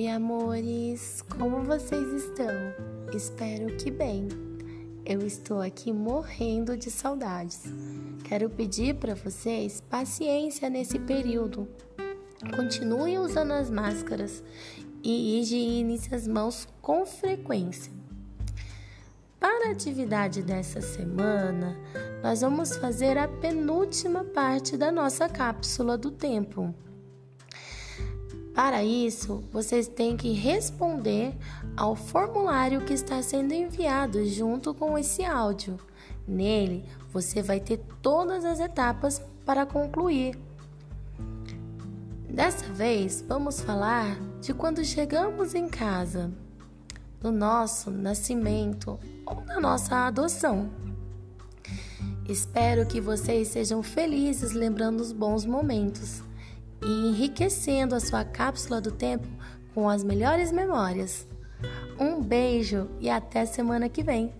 Oi, amores! Como vocês estão? Espero que bem. Eu estou aqui morrendo de saudades. Quero pedir para vocês paciência nesse período. Continuem usando as máscaras e higiene as mãos com frequência. Para a atividade dessa semana, nós vamos fazer a penúltima parte da nossa cápsula do tempo. Para isso, vocês têm que responder ao formulário que está sendo enviado junto com esse áudio. Nele, você vai ter todas as etapas para concluir. Dessa vez, vamos falar de quando chegamos em casa, do nosso nascimento ou da nossa adoção. Espero que vocês sejam felizes lembrando os bons momentos e enriquecendo a sua cápsula do tempo com as melhores memórias. Um beijo e até semana que vem!